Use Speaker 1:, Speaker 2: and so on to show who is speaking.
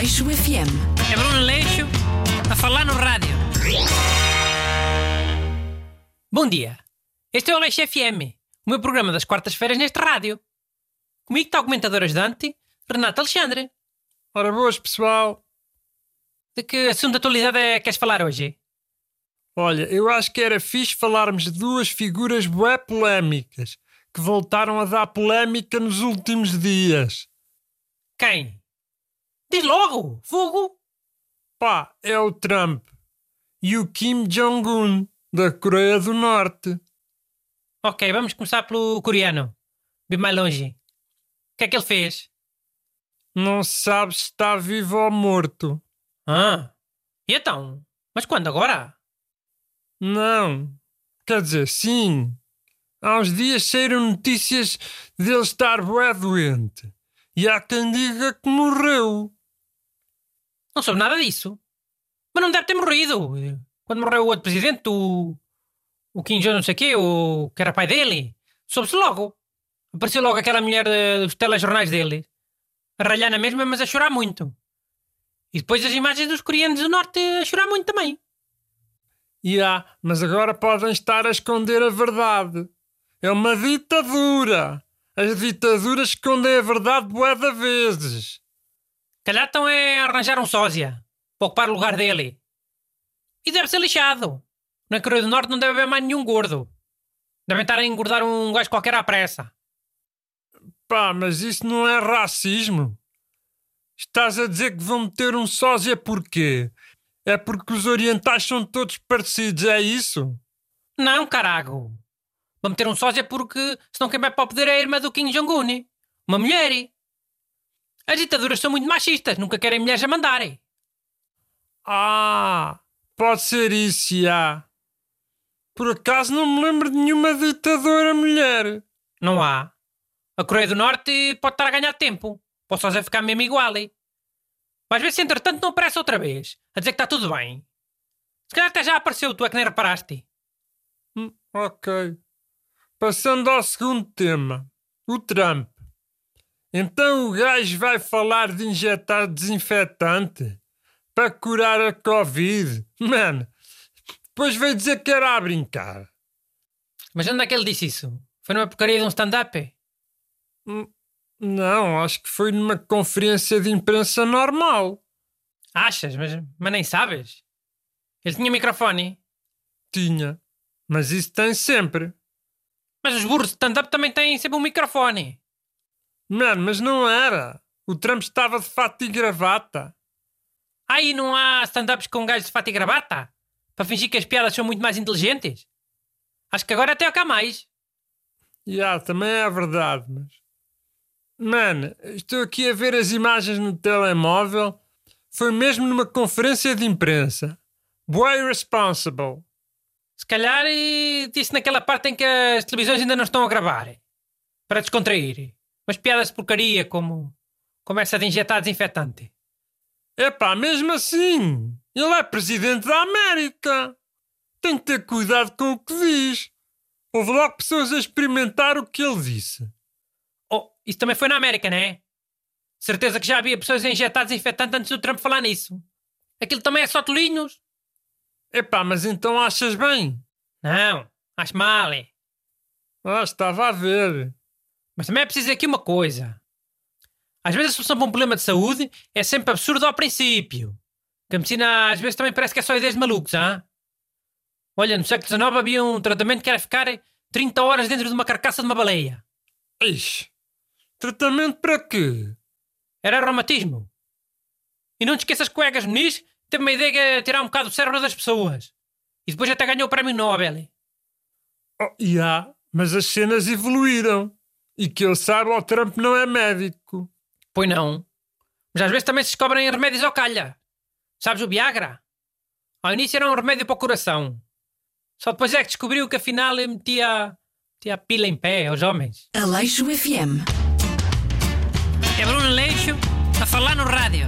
Speaker 1: Aleixo FM.
Speaker 2: É Bruno Leixo a falar no rádio. Bom dia. Este é o Aleixo FM, o meu programa das quartas-feiras neste rádio. Comigo está o comentador ajudante, Renato Alexandre.
Speaker 3: Ora boas, pessoal.
Speaker 2: De que assunto de atualidade é que queres falar hoje?
Speaker 3: Olha, eu acho que era fixe falarmos de duas figuras bué polémicas que voltaram a dar polémica nos últimos dias.
Speaker 2: Quem? Diz logo! Fogo!
Speaker 3: Pá, é o Trump e o Kim Jong-un da Coreia do Norte.
Speaker 2: Ok, vamos começar pelo coreano. Bem mais longe. O que é que ele fez?
Speaker 3: Não se sabe se está vivo ou morto.
Speaker 2: Ah, e então? Mas quando agora?
Speaker 3: Não. Quer dizer, sim. Há uns dias saíram notícias dele estar bué doente. E há quem diga que morreu.
Speaker 2: Não soube nada disso. Mas não deve ter morrido. Quando morreu o outro presidente, o. O Kim Jong não sei o quê, o que era pai dele, soube-se logo. Apareceu logo aquela mulher dos telejornais dele. A ralhar na mesma, mas a chorar muito. E depois as imagens dos coreanos do norte a chorar muito também.
Speaker 3: E há, mas agora podem estar a esconder a verdade. É uma ditadura. As ditaduras escondem a verdade bué de vezes.
Speaker 2: Calhar estão é arranjar um sósia para ocupar o lugar dele. E deve ser lixado. Na Coreia do Norte não deve haver mais nenhum gordo. Devem estar a engordar um gajo qualquer à pressa.
Speaker 3: Pá, mas isso não é racismo. Estás a dizer que vão meter um sósia porquê? É porque os orientais são todos parecidos, é isso?
Speaker 2: Não, carago. Vão meter um sósia porque senão quem vai para o poder é a irmã do Kim Jong-un. Uma mulher. As ditaduras são muito machistas, nunca querem mulheres a mandarem.
Speaker 3: Ah, pode ser isso, já. Por acaso não me lembro de nenhuma ditadora mulher.
Speaker 2: Não há. A Coreia do Norte pode estar a ganhar tempo. Pode só ficar mesmo igual. hein? Mas ver se entretanto não aparece outra vez. A dizer que está tudo bem. Se calhar até já apareceu, tu é que nem reparaste.
Speaker 3: Hum, ok. Passando ao segundo tema. O Trump. Então o gajo vai falar de injetar desinfetante para curar a Covid. Mano, depois veio dizer que era a brincar.
Speaker 2: Mas onde é que ele disse isso? Foi numa porcaria de um stand-up?
Speaker 3: Hum, Não, acho que foi numa conferência de imprensa normal.
Speaker 2: Achas? Mas, mas nem sabes. Ele tinha microfone.
Speaker 3: Tinha. Mas isso tem sempre.
Speaker 2: Mas os burros de stand-up também têm sempre um microfone.
Speaker 3: Mano, mas não era. O Trump estava de fato e gravata.
Speaker 2: Aí não há stand-ups com gajos de fato e gravata? Para fingir que as piadas são muito mais inteligentes? Acho que agora até há mais.
Speaker 3: Já, também é verdade, mas. Mano, estou aqui a ver as imagens no telemóvel. Foi mesmo numa conferência de imprensa. Boy irresponsible.
Speaker 2: Se calhar e disse naquela parte em que as televisões ainda não estão a gravar. Para descontrair. Mas piadas de porcaria como, como essa de injetar desinfetante.
Speaker 3: Epá, mesmo assim, ele é presidente da América. Tem que ter cuidado com o que diz. Houve logo pessoas a experimentar o que ele disse.
Speaker 2: Oh, isso também foi na América, não é? Certeza que já havia pessoas a injetar desinfetante antes do Trump falar nisso. Aquilo também é só tolinhos.
Speaker 3: Epá, mas então achas bem?
Speaker 2: Não, acho mal, é.
Speaker 3: Ah, estava a ver.
Speaker 2: Mas também é preciso dizer aqui uma coisa. Às vezes a solução para um problema de saúde é sempre absurda ao princípio. Que a medicina às vezes também parece que é só ideias de malucos, ah? Olha, no século XIX havia um tratamento que era ficar 30 horas dentro de uma carcaça de uma baleia.
Speaker 3: Ixi, tratamento para quê?
Speaker 2: Era reumatismo. E não te esqueças que o Egas Muniz teve uma ideia que é tirar um bocado o cérebro das pessoas. E depois até ganhou o prémio Nobel.
Speaker 3: Oh, já, mas as cenas evoluíram. E que eu saiba, o Trump não é médico.
Speaker 2: Pois não. Mas às vezes também se descobrem remédios ao calha. Sabes o Viagra? Ao início era um remédio para o coração. Só depois é que descobriu que afinal metia, metia a pila em pé aos homens.
Speaker 1: Aleixo FM.
Speaker 2: É Bruno Leixo a falar no rádio.